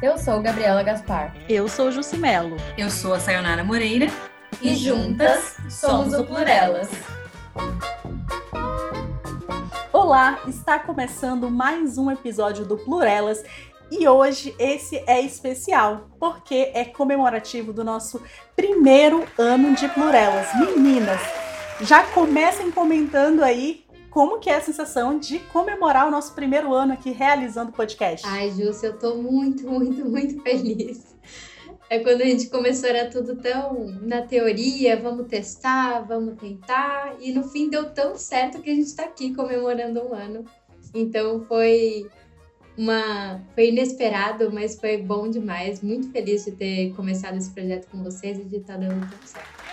Eu sou Gabriela Gaspar. Eu sou Jucimelo. Eu sou a Sayonara Moreira. E juntas somos o Plurelas. Olá, está começando mais um episódio do Plurelas e hoje esse é especial porque é comemorativo do nosso primeiro ano de Plurelas. Meninas, já comecem comentando aí como que é a sensação de comemorar o nosso primeiro ano aqui realizando o podcast? Ai, Júcia, eu tô muito, muito, muito feliz. É quando a gente começou, era tudo tão na teoria, vamos testar, vamos tentar, e no fim deu tão certo que a gente tá aqui comemorando um ano. Então foi uma foi inesperado, mas foi bom demais. Muito feliz de ter começado esse projeto com vocês e de estar tá dando tudo certo.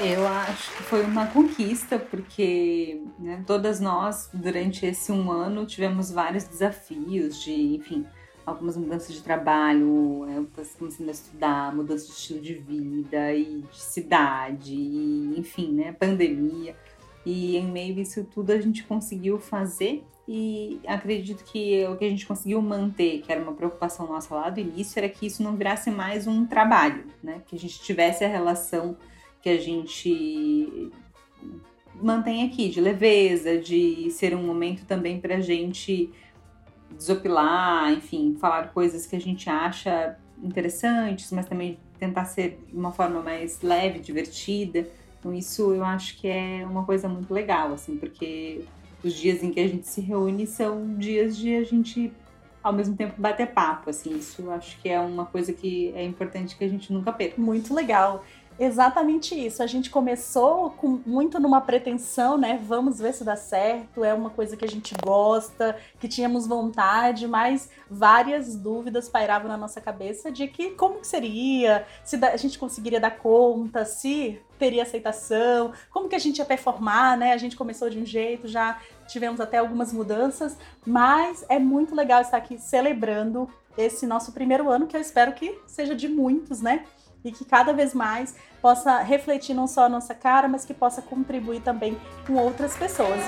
Eu acho que foi uma conquista, porque né, todas nós, durante esse um ano, tivemos vários desafios de, enfim, algumas mudanças de trabalho, eu começando a estudar, mudança de estilo de vida e de cidade, e, enfim, né, pandemia. E em meio a isso tudo a gente conseguiu fazer e acredito que o que a gente conseguiu manter, que era uma preocupação nossa lá do início, era que isso não virasse mais um trabalho, né? Que a gente tivesse a relação que a gente mantém aqui, de leveza, de ser um momento também para a gente desopilar, enfim, falar coisas que a gente acha interessantes, mas também tentar ser de uma forma mais leve, divertida. Então isso eu acho que é uma coisa muito legal, assim, porque os dias em que a gente se reúne são dias de a gente ao mesmo tempo bater papo, assim, isso eu acho que é uma coisa que é importante que a gente nunca perca. Muito legal. Exatamente isso. A gente começou com muito numa pretensão, né? Vamos ver se dá certo. É uma coisa que a gente gosta, que tínhamos vontade, mas várias dúvidas pairavam na nossa cabeça de que como que seria, se a gente conseguiria dar conta, se teria aceitação, como que a gente ia performar, né? A gente começou de um jeito, já tivemos até algumas mudanças, mas é muito legal estar aqui celebrando esse nosso primeiro ano, que eu espero que seja de muitos, né? E que cada vez mais possa refletir não só a nossa cara, mas que possa contribuir também com outras pessoas.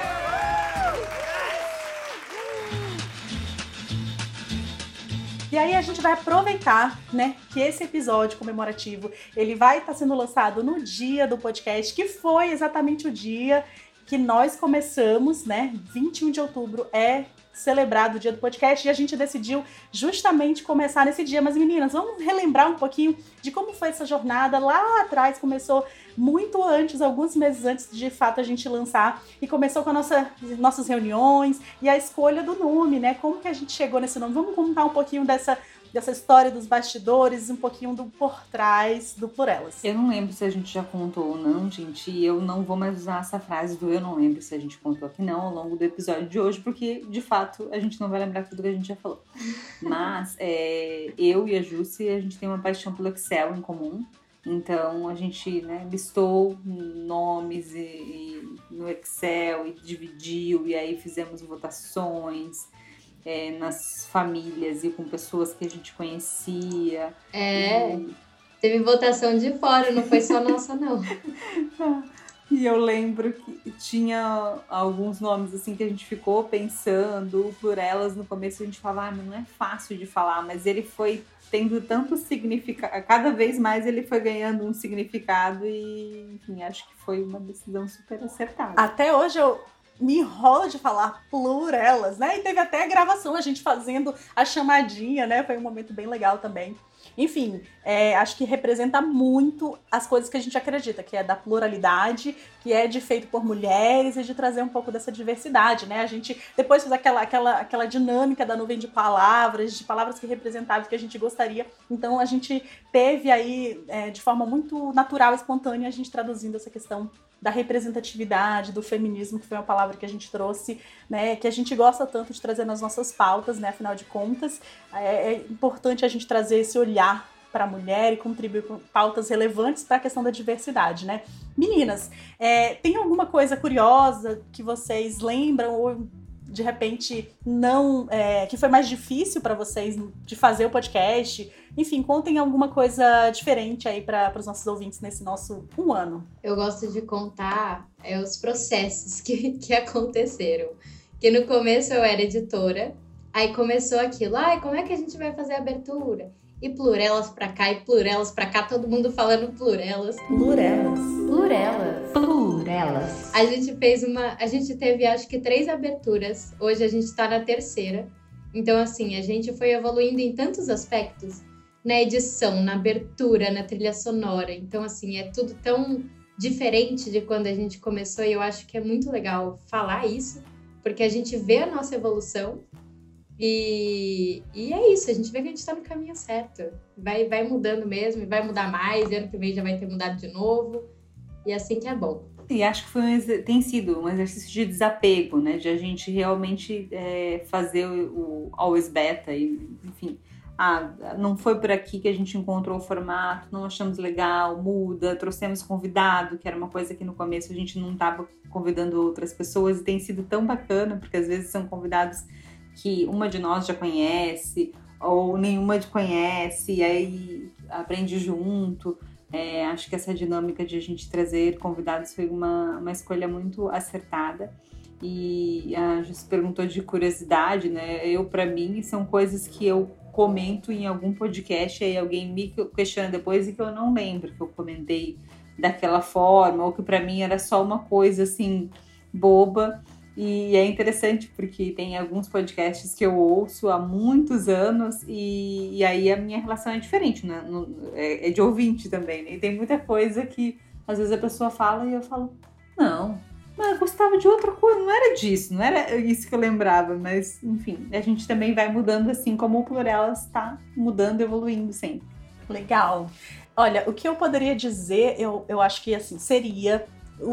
E aí a gente vai aproveitar, né, que esse episódio comemorativo, ele vai estar sendo lançado no dia do podcast, que foi exatamente o dia que nós começamos, né? 21 de outubro é celebrado o dia do podcast e a gente decidiu justamente começar nesse dia. Mas meninas, vamos relembrar um pouquinho de como foi essa jornada lá atrás. Começou muito antes, alguns meses antes de fato a gente lançar e começou com a nossa, nossas reuniões e a escolha do nome, né? Como que a gente chegou nesse nome? Vamos contar um pouquinho dessa dessa história dos bastidores, um pouquinho do por trás do Por Elas. Eu não lembro se a gente já contou ou não, gente, e eu não vou mais usar essa frase do eu não lembro se a gente contou aqui não ao longo do episódio de hoje, porque de fato a gente não vai lembrar tudo que a gente já falou. Mas é, eu e a Jussi, a gente tem uma paixão pelo Excel em comum. Então a gente né, listou nomes e, e no Excel e dividiu, e aí fizemos votações é, nas famílias e com pessoas que a gente conhecia. É, e... teve votação de fora, não foi só nossa, não. E eu lembro que tinha alguns nomes assim que a gente ficou pensando por elas no começo a gente falava, ah, não é fácil de falar, mas ele foi tendo tanto significado, cada vez mais ele foi ganhando um significado e, enfim, acho que foi uma decisão super acertada. Até hoje eu me enrola de falar plurelas, né? E teve até gravação, a gente fazendo a chamadinha, né? Foi um momento bem legal também. Enfim, é, acho que representa muito as coisas que a gente acredita, que é da pluralidade, que é de feito por mulheres e de trazer um pouco dessa diversidade, né? A gente depois fez aquela, aquela, aquela dinâmica da nuvem de palavras, de palavras que representavam que a gente gostaria. Então a gente teve aí, é, de forma muito natural, espontânea, a gente traduzindo essa questão da representatividade, do feminismo, que foi uma palavra que a gente trouxe, né, que a gente gosta tanto de trazer nas nossas pautas, né, afinal de contas, é, é importante a gente trazer esse olhar para a mulher e contribuir com pautas relevantes para a questão da diversidade, né? Meninas, é, tem alguma coisa curiosa que vocês lembram ou de repente não é, que foi mais difícil para vocês de fazer o podcast? Enfim, contem alguma coisa diferente aí para os nossos ouvintes nesse nosso um ano. Eu gosto de contar é, os processos que, que aconteceram. Que no começo eu era editora, Aí começou aquilo, ai, como é que a gente vai fazer a abertura? E plurelas pra cá e plurelas pra cá, todo mundo falando plurelas. Plurelas. Plurelas. Plurelas. A gente fez uma. A gente teve acho que três aberturas. Hoje a gente tá na terceira. Então, assim, a gente foi evoluindo em tantos aspectos. Na edição, na abertura, na trilha sonora. Então, assim, é tudo tão diferente de quando a gente começou. E eu acho que é muito legal falar isso, porque a gente vê a nossa evolução. E, e é isso, a gente vê que a gente tá no caminho certo. Vai, vai mudando mesmo, vai mudar mais, ano que vem já vai ter mudado de novo. E assim que é bom. E acho que foi um, tem sido um exercício de desapego, né? De a gente realmente é, fazer o, o always beta e, enfim. Ah, não foi por aqui que a gente encontrou o formato, não achamos legal, muda, trouxemos convidado, que era uma coisa que no começo a gente não estava convidando outras pessoas e tem sido tão bacana, porque às vezes são convidados que uma de nós já conhece ou nenhuma de conhece, e aí aprende junto. É, acho que essa dinâmica de a gente trazer convidados foi uma, uma escolha muito acertada. E a se perguntou de curiosidade, né? Eu, para mim, são coisas que eu comento em algum podcast, aí alguém me questiona depois e que eu não lembro que eu comentei daquela forma, ou que para mim era só uma coisa assim, boba. E é interessante porque tem alguns podcasts que eu ouço há muitos anos e, e aí a minha relação é diferente, né? No- é, é de ouvinte também, né? E tem muita coisa que às vezes a pessoa fala e eu falo, não, mas eu gostava de outra coisa, não era disso, não era isso que eu lembrava, mas enfim, a gente também vai mudando assim como o Plural está mudando, evoluindo sempre. Legal. Olha, o que eu poderia dizer, eu, eu acho que assim, seria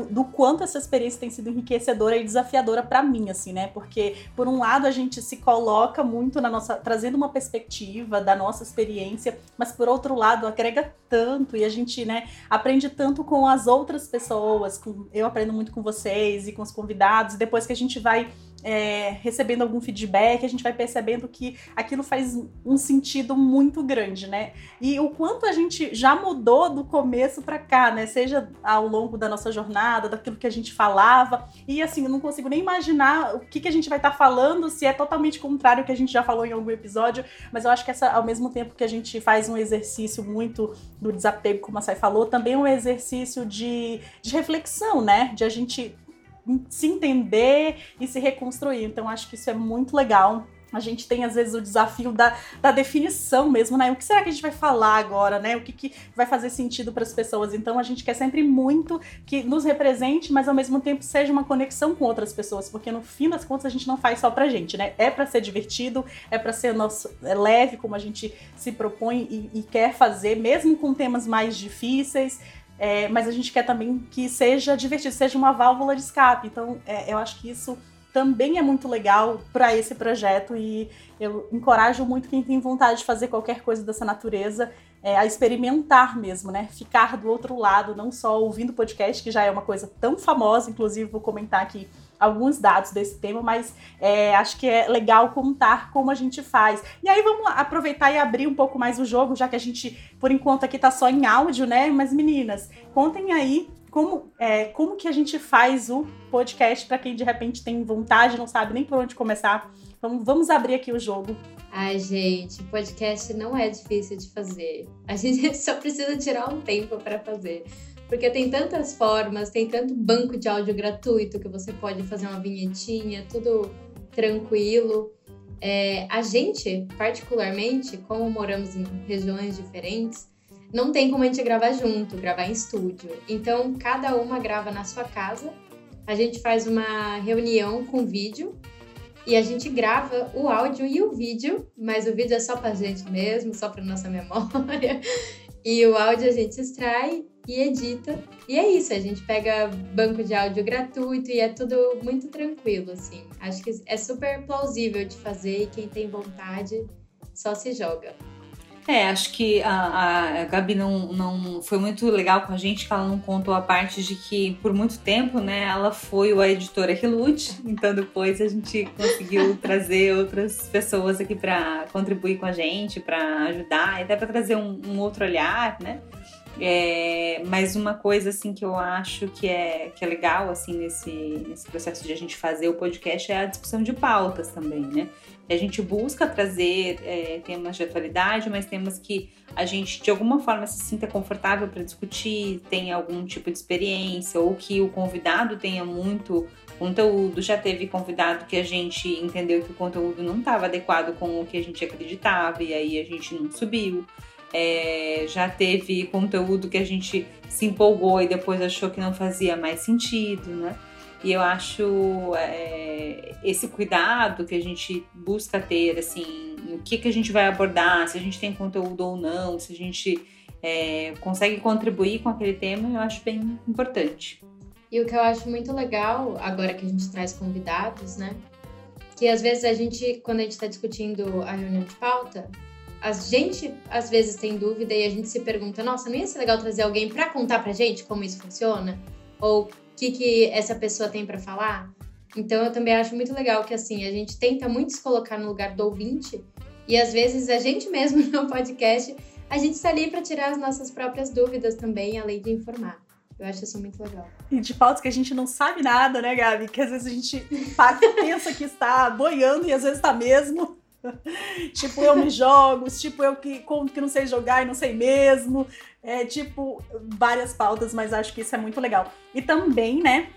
do quanto essa experiência tem sido enriquecedora e desafiadora para mim, assim, né? Porque, por um lado, a gente se coloca muito na nossa. trazendo uma perspectiva da nossa experiência, mas por outro lado, agrega tanto e a gente, né, aprende tanto com as outras pessoas. Com, eu aprendo muito com vocês e com os convidados, e depois que a gente vai. É, recebendo algum feedback, a gente vai percebendo que aquilo faz um sentido muito grande, né? E o quanto a gente já mudou do começo para cá, né? Seja ao longo da nossa jornada, daquilo que a gente falava. E assim, eu não consigo nem imaginar o que, que a gente vai estar falando, se é totalmente contrário ao que a gente já falou em algum episódio. Mas eu acho que essa, ao mesmo tempo que a gente faz um exercício muito do desapego, como a Sai falou, também é um exercício de, de reflexão, né? De a gente se entender e se reconstruir. Então, acho que isso é muito legal. A gente tem, às vezes, o desafio da, da definição mesmo, né? O que será que a gente vai falar agora, né? O que, que vai fazer sentido para as pessoas? Então, a gente quer sempre muito que nos represente, mas ao mesmo tempo seja uma conexão com outras pessoas, porque no fim das contas a gente não faz só pra gente, né? É para ser divertido, é para ser nosso, é leve, como a gente se propõe e, e quer fazer, mesmo com temas mais difíceis. É, mas a gente quer também que seja divertido, seja uma válvula de escape. Então, é, eu acho que isso também é muito legal para esse projeto e eu encorajo muito quem tem vontade de fazer qualquer coisa dessa natureza é, a experimentar mesmo, né? Ficar do outro lado, não só ouvindo podcast, que já é uma coisa tão famosa, inclusive vou comentar aqui alguns dados desse tema, mas é, acho que é legal contar como a gente faz. E aí vamos aproveitar e abrir um pouco mais o jogo, já que a gente, por enquanto, aqui tá só em áudio, né? Mas meninas, contem aí como, é, como que a gente faz o podcast para quem de repente tem vontade, não sabe nem por onde começar. Vamos, vamos abrir aqui o jogo. Ai, gente, podcast não é difícil de fazer. A gente só precisa tirar um tempo para fazer. Porque tem tantas formas, tem tanto banco de áudio gratuito que você pode fazer uma vinhetinha, tudo tranquilo. É, a gente, particularmente, como moramos em regiões diferentes, não tem como a gente gravar junto, gravar em estúdio. Então, cada uma grava na sua casa. A gente faz uma reunião com vídeo e a gente grava o áudio e o vídeo, mas o vídeo é só pra gente mesmo, só pra nossa memória. E o áudio a gente extrai e edita. E é isso, a gente pega banco de áudio gratuito e é tudo muito tranquilo, assim. Acho que é super plausível de fazer e quem tem vontade só se joga. É, acho que a, a Gabi não, não foi muito legal com a gente, que ela não contou a parte de que por muito tempo, né, ela foi a editora que lute, então depois a gente conseguiu trazer outras pessoas aqui para contribuir com a gente, para ajudar, até para trazer um, um, outro olhar, né? É, mas uma coisa assim que eu acho que é, que é legal assim nesse, nesse processo de a gente fazer o podcast é a discussão de pautas também, né? A gente busca trazer é, temas de atualidade, mas temas que a gente de alguma forma se sinta confortável para discutir, tenha algum tipo de experiência, ou que o convidado tenha muito conteúdo. Já teve convidado que a gente entendeu que o conteúdo não estava adequado com o que a gente acreditava, e aí a gente não subiu. É, já teve conteúdo que a gente se empolgou e depois achou que não fazia mais sentido, né? E eu acho é, esse cuidado que a gente busca ter, assim, o que, que a gente vai abordar, se a gente tem conteúdo ou não, se a gente é, consegue contribuir com aquele tema, eu acho bem importante. E o que eu acho muito legal, agora que a gente traz convidados, né? Que às vezes a gente, quando a gente está discutindo a reunião de pauta, a gente às vezes tem dúvida e a gente se pergunta: nossa, não ia ser legal trazer alguém para contar pra gente como isso funciona? Ou o que, que essa pessoa tem para falar. Então eu também acho muito legal que assim a gente tenta muito se colocar no lugar do ouvinte e às vezes a gente mesmo no podcast a gente está ali para tirar as nossas próprias dúvidas também, além de informar. Eu acho isso muito legal. E de pautas que a gente não sabe nada, né, Gabi? Que às vezes a gente pensa que está boiando e às vezes está mesmo. tipo, eu me jogo, tipo, eu que conto que não sei jogar e não sei mesmo. É, tipo, várias pautas, mas acho que isso é muito legal. E também, né,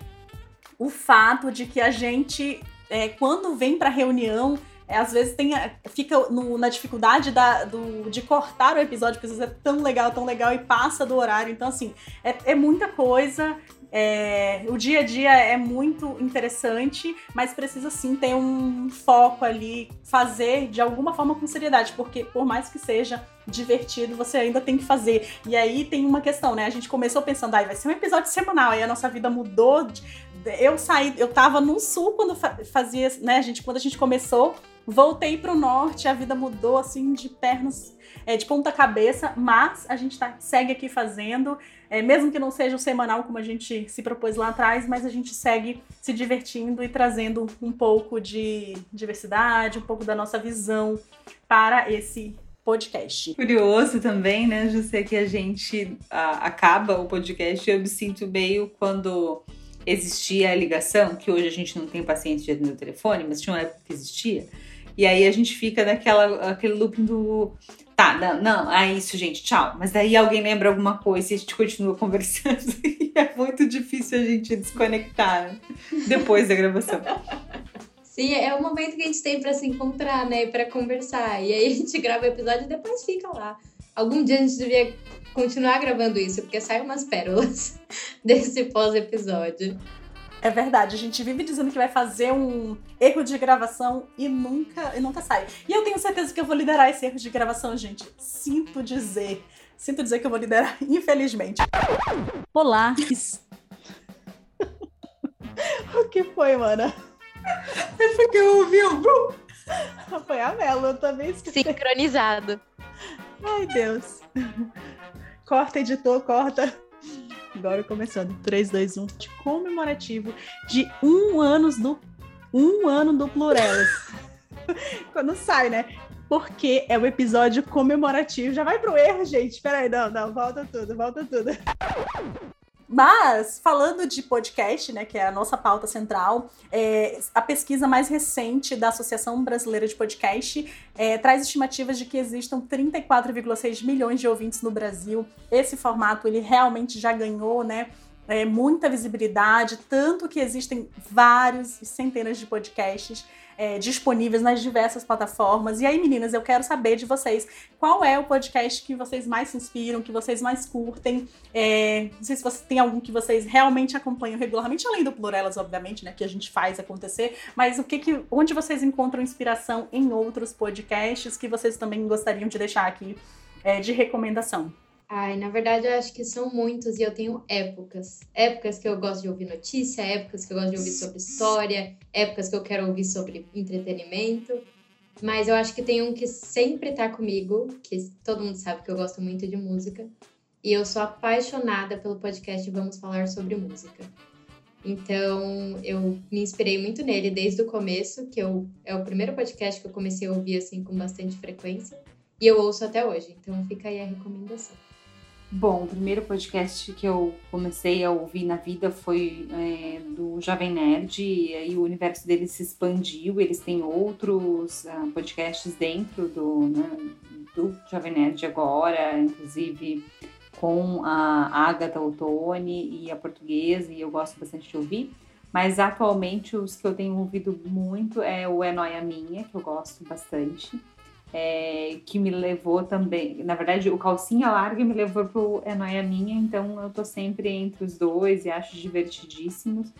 o fato de que a gente, é, quando vem pra reunião, é, às vezes tem, fica no, na dificuldade da, do, de cortar o episódio, porque às vezes é tão legal, tão legal e passa do horário. Então, assim, é, é muita coisa. É, o dia a dia é muito interessante, mas precisa sim ter um foco ali, fazer de alguma forma com seriedade, porque por mais que seja divertido, você ainda tem que fazer. E aí tem uma questão, né? A gente começou pensando, ah, vai ser um episódio semanal, aí a nossa vida mudou. Eu saí, eu tava no sul quando fazia, né, a gente, quando a gente começou, voltei pro norte, a vida mudou assim de pernas, é, de ponta cabeça, mas a gente tá, segue aqui fazendo. É, mesmo que não seja o semanal como a gente se propôs lá atrás, mas a gente segue se divertindo e trazendo um pouco de diversidade, um pouco da nossa visão para esse podcast. Curioso também, né, José, que a gente a, acaba o podcast eu me sinto meio quando existia a ligação, que hoje a gente não tem paciência de atender o telefone, mas tinha uma época que existia. E aí a gente fica naquela aquele looping do Tá, não, não, é isso, gente, tchau. Mas daí alguém lembra alguma coisa e a gente continua conversando. E é muito difícil a gente desconectar depois da gravação. Sim, é o momento que a gente tem para se encontrar, né? Para conversar. E aí a gente grava o episódio e depois fica lá. Algum dia a gente devia continuar gravando isso, porque saem umas pérolas desse pós-episódio. É verdade, a gente vive dizendo que vai fazer um erro de gravação e nunca, e nunca sai. E eu tenho certeza que eu vou liderar esse erro de gravação, gente. Sinto dizer. Sinto dizer que eu vou liderar, infelizmente. Olá. o que foi, mana? É porque eu ouvi o. Foi a Melo, eu também esqueci. Sincronizado. Ai, Deus. Corta, editor, corta. Agora começando. 3, 2, 1. De comemorativo de um ano do. Um ano do Plurelas. Quando sai, né? Porque é o episódio comemorativo. Já vai pro erro, gente. Peraí, não, não. Volta tudo, volta tudo. Mas, falando de podcast, né, que é a nossa pauta central, é, a pesquisa mais recente da Associação Brasileira de Podcast é, traz estimativas de que existam 34,6 milhões de ouvintes no Brasil. Esse formato, ele realmente já ganhou, né, é, muita visibilidade, tanto que existem vários, centenas de podcasts é, disponíveis nas diversas plataformas. E aí, meninas, eu quero saber de vocês qual é o podcast que vocês mais se inspiram, que vocês mais curtem. É, não sei se você tem algum que vocês realmente acompanham regularmente, além do Plurelas, obviamente, né, que a gente faz acontecer. Mas o que, que onde vocês encontram inspiração em outros podcasts que vocês também gostariam de deixar aqui é, de recomendação? Ai, na verdade, eu acho que são muitos e eu tenho épocas. Épocas que eu gosto de ouvir notícia, épocas que eu gosto de ouvir sobre história, épocas que eu quero ouvir sobre entretenimento. Mas eu acho que tem um que sempre tá comigo, que todo mundo sabe que eu gosto muito de música. E eu sou apaixonada pelo podcast Vamos Falar sobre Música. Então, eu me inspirei muito nele desde o começo, que eu, é o primeiro podcast que eu comecei a ouvir assim com bastante frequência. E eu ouço até hoje. Então, fica aí a recomendação. Bom, o primeiro podcast que eu comecei a ouvir na vida foi é, do Jovem Nerd, e aí o universo deles se expandiu, eles têm outros uh, podcasts dentro do, né, do Jovem Nerd agora, inclusive com a Agatha Ottoni e a portuguesa, e eu gosto bastante de ouvir. Mas atualmente os que eu tenho ouvido muito é o É Noia Minha, que eu gosto bastante é, que me levou também. Na verdade, o Calcinha Larga me levou pro É Noia Minha, então eu tô sempre entre os dois e acho divertidíssimos.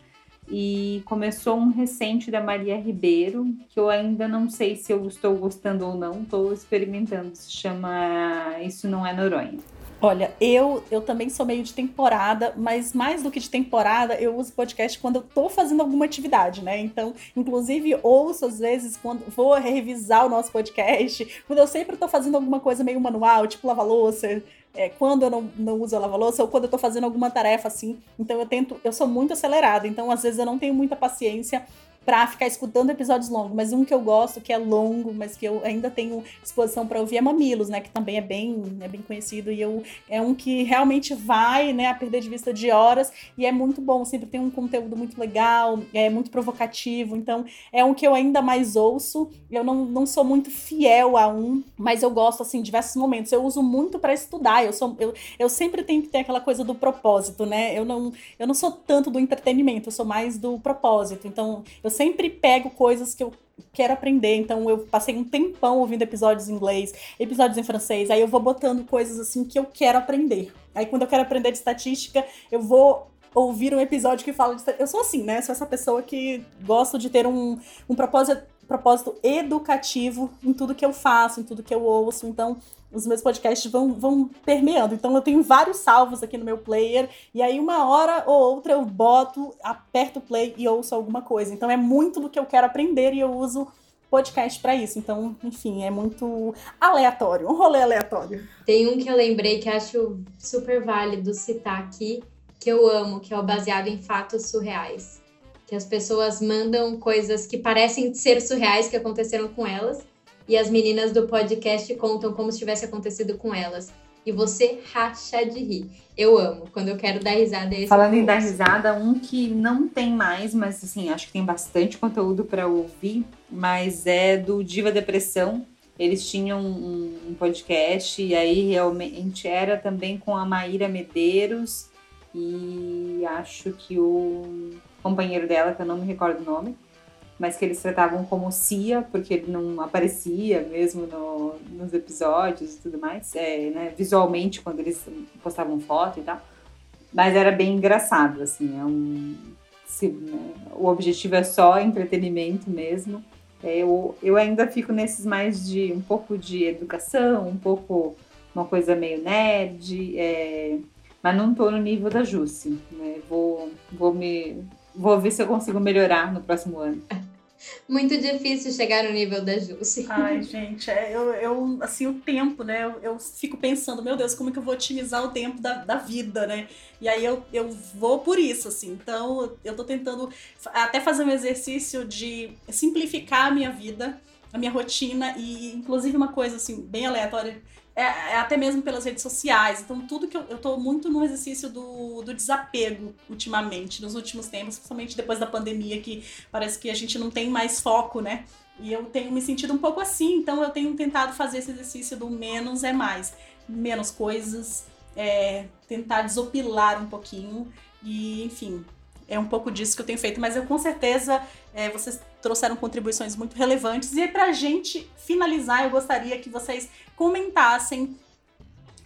E começou um recente da Maria Ribeiro, que eu ainda não sei se eu estou gostando ou não, estou experimentando. Se chama Isso Não É Noronha. Olha, eu, eu também sou meio de temporada, mas mais do que de temporada, eu uso podcast quando eu tô fazendo alguma atividade, né? Então, inclusive, ouço às vezes quando vou revisar o nosso podcast, quando eu sempre tô fazendo alguma coisa meio manual, tipo lavar louça, é, quando eu não, não uso a lava-louça ou quando eu tô fazendo alguma tarefa assim. Então eu tento, eu sou muito acelerada, então às vezes eu não tenho muita paciência para ficar escutando episódios longos, mas um que eu gosto, que é longo, mas que eu ainda tenho disposição para ouvir é Mamilos, né, que também é bem, é bem conhecido e eu é um que realmente vai, né, a perder de vista de horas e é muito bom, sempre tem um conteúdo muito legal, é muito provocativo, então é um que eu ainda mais ouço. Eu não, não sou muito fiel a um, mas eu gosto assim, diversos momentos. Eu uso muito para estudar. Eu sou eu, eu sempre tenho que ter aquela coisa do propósito, né? Eu não eu não sou tanto do entretenimento, eu sou mais do propósito. Então, eu sempre pego coisas que eu quero aprender. Então eu passei um tempão ouvindo episódios em inglês, episódios em francês. Aí eu vou botando coisas assim que eu quero aprender. Aí quando eu quero aprender de estatística, eu vou ouvir um episódio que fala de Eu sou assim, né? Sou essa pessoa que gosto de ter um, um propósito, propósito educativo em tudo que eu faço, em tudo que eu ouço. Então, os meus podcasts vão, vão permeando. Então eu tenho vários salvos aqui no meu player, e aí uma hora ou outra eu boto, aperto o play e ouço alguma coisa. Então é muito do que eu quero aprender e eu uso podcast para isso. Então, enfim, é muito aleatório, um rolê aleatório. Tem um que eu lembrei que acho super válido citar aqui, que eu amo, que é o baseado em fatos surreais. Que as pessoas mandam coisas que parecem ser surreais que aconteceram com elas e as meninas do podcast contam como se tivesse acontecido com elas. E você racha de rir. Eu amo. Quando eu quero dar risada, é esse Falando em dar risada, um que não tem mais, mas assim, acho que tem bastante conteúdo para ouvir, mas é do Diva Depressão. Eles tinham um, um podcast e aí realmente era também com a Maíra Medeiros e acho que o companheiro dela, que eu não me recordo o nome, mas que eles tratavam como Cia, porque ele não aparecia mesmo no, nos episódios e tudo mais, é, né, visualmente quando eles postavam foto e tal. Mas era bem engraçado, assim, é um, se, né, o objetivo é só entretenimento mesmo. É, eu, eu ainda fico nesses mais de um pouco de educação, um pouco uma coisa meio nerd, é, mas não tô no nível da Jussi, né? Vou, vou me Vou ver se eu consigo melhorar no próximo ano. Muito difícil chegar no nível da Jussi. Ai, gente, é, eu, eu, assim, o tempo, né? Eu, eu, fico pensando, meu Deus, como é que eu vou otimizar o tempo da, da vida, né? E aí eu, eu vou por isso, assim. Então, eu tô tentando até fazer um exercício de simplificar a minha vida, a minha rotina, e inclusive uma coisa, assim, bem aleatória é, é, até mesmo pelas redes sociais. Então, tudo que eu, eu tô muito no exercício do, do desapego ultimamente, nos últimos tempos, principalmente depois da pandemia, que parece que a gente não tem mais foco, né? E eu tenho me sentido um pouco assim, então eu tenho tentado fazer esse exercício do menos é mais. Menos coisas, é, tentar desopilar um pouquinho e, enfim, é um pouco disso que eu tenho feito, mas eu com certeza é, vocês trouxeram contribuições muito relevantes. E para a gente finalizar, eu gostaria que vocês comentassem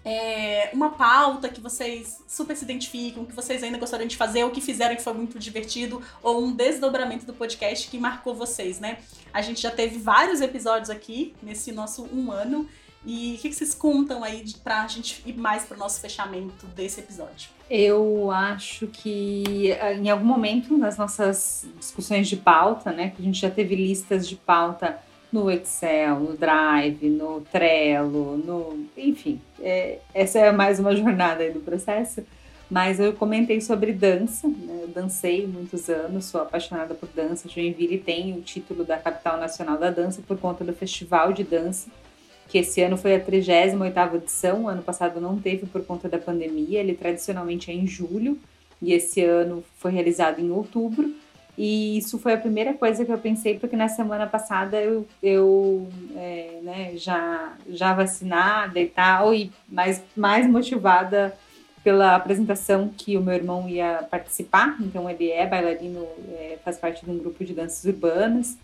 é, uma pauta que vocês super se identificam, que vocês ainda gostariam de fazer, ou que fizeram que foi muito divertido, ou um desdobramento do podcast que marcou vocês, né? A gente já teve vários episódios aqui nesse nosso um ano. E o que, que vocês contam aí para a gente ir mais para o nosso fechamento desse episódio? Eu acho que eh, em algum momento nas nossas discussões de pauta, né, que a gente já teve listas de pauta no Excel, no Drive, no Trello, no, enfim, é, essa é mais uma jornada aí do processo. Mas eu comentei sobre dança, né? eu dancei muitos anos, sou apaixonada por dança. Joinville tem o título da capital nacional da dança por conta do festival de dança que esse ano foi a 38ª edição, ano passado não teve por conta da pandemia, ele tradicionalmente é em julho, e esse ano foi realizado em outubro. E isso foi a primeira coisa que eu pensei, porque na semana passada eu, eu é, né, já, já vacinada e tal, e mais, mais motivada pela apresentação que o meu irmão ia participar. Então, ele é bailarino, é, faz parte de um grupo de danças urbanas.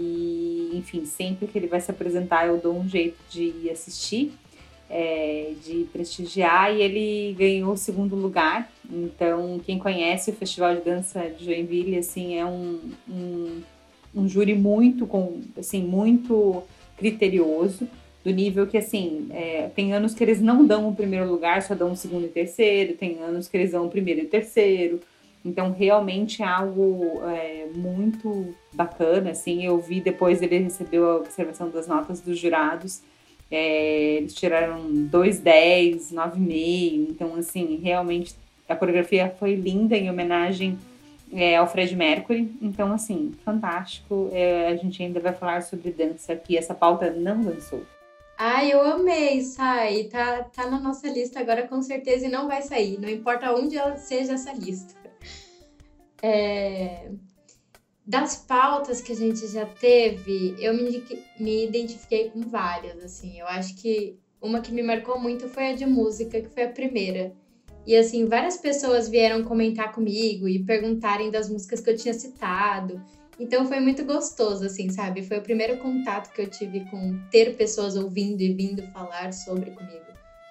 E, enfim, sempre que ele vai se apresentar, eu dou um jeito de ir assistir, é, de prestigiar. E ele ganhou o segundo lugar. Então, quem conhece o Festival de Dança de Joinville, assim, é um, um, um júri muito, com, assim, muito criterioso do nível que, assim, é, tem anos que eles não dão o primeiro lugar, só dão o segundo e terceiro, tem anos que eles dão o primeiro e terceiro. Então, realmente é algo é, muito bacana, assim. Eu vi depois ele recebeu a observação das notas dos jurados. É, eles tiraram 2,10, 9,5. Então, assim, realmente a coreografia foi linda em homenagem é, ao Fred Mercury. Então, assim, fantástico. É, a gente ainda vai falar sobre dança aqui. Essa pauta não lançou. Ai, eu amei, sai. Tá, tá na nossa lista agora com certeza e não vai sair. Não importa onde ela seja essa lista. É... Das pautas que a gente já teve, eu me, me identifiquei com várias, assim. Eu acho que uma que me marcou muito foi a de música, que foi a primeira. E assim, várias pessoas vieram comentar comigo e perguntarem das músicas que eu tinha citado. Então foi muito gostoso, assim, sabe? Foi o primeiro contato que eu tive com ter pessoas ouvindo e vindo falar sobre comigo.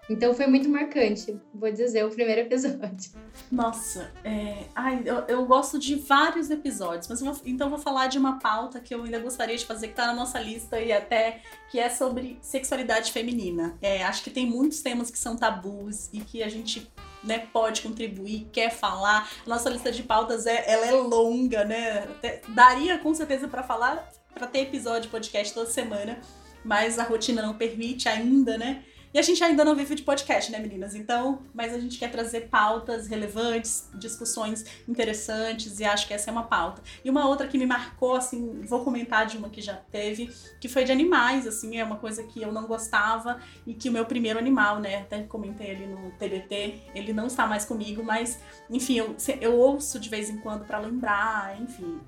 Então foi muito marcante, vou dizer, o primeiro episódio. Nossa, é... Ai, eu, eu, gosto de vários episódios, mas vou, então vou falar de uma pauta que eu ainda gostaria de fazer, que tá na nossa lista e até que é sobre sexualidade feminina. É, acho que tem muitos temas que são tabus e que a gente né, pode contribuir, quer falar. Nossa lista de pautas é, ela é longa, né? Até, daria com certeza para falar, para ter episódio podcast toda semana, mas a rotina não permite ainda, né? E a gente ainda não vive de podcast, né, meninas? Então, mas a gente quer trazer pautas relevantes, discussões interessantes, e acho que essa é uma pauta. E uma outra que me marcou, assim, vou comentar de uma que já teve, que foi de animais, assim, é uma coisa que eu não gostava e que o meu primeiro animal, né, até comentei ali no TBT, ele não está mais comigo, mas, enfim, eu, eu ouço de vez em quando para lembrar, enfim.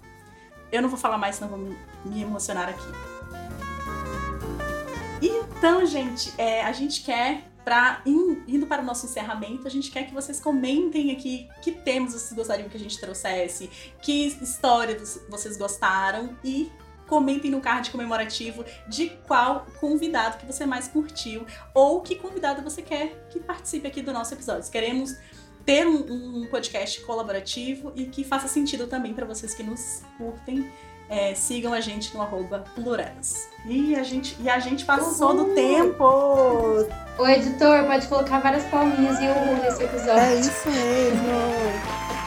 Eu não vou falar mais, senão vou me, emocionar aqui. Então, gente, é, a gente quer, pra, indo para o nosso encerramento, a gente quer que vocês comentem aqui que temas vocês gostariam que a gente trouxesse, que histórias vocês gostaram e comentem no card comemorativo de qual convidado que você mais curtiu ou que convidado você quer que participe aqui do nosso episódio. Queremos ter um, um podcast colaborativo e que faça sentido também para vocês que nos curtem é, sigam a gente no arroba Plurelas. E a gente, e a gente passou Uhul. do tempo! O editor pode colocar várias palminhas e uhul nesse episódio. É isso mesmo!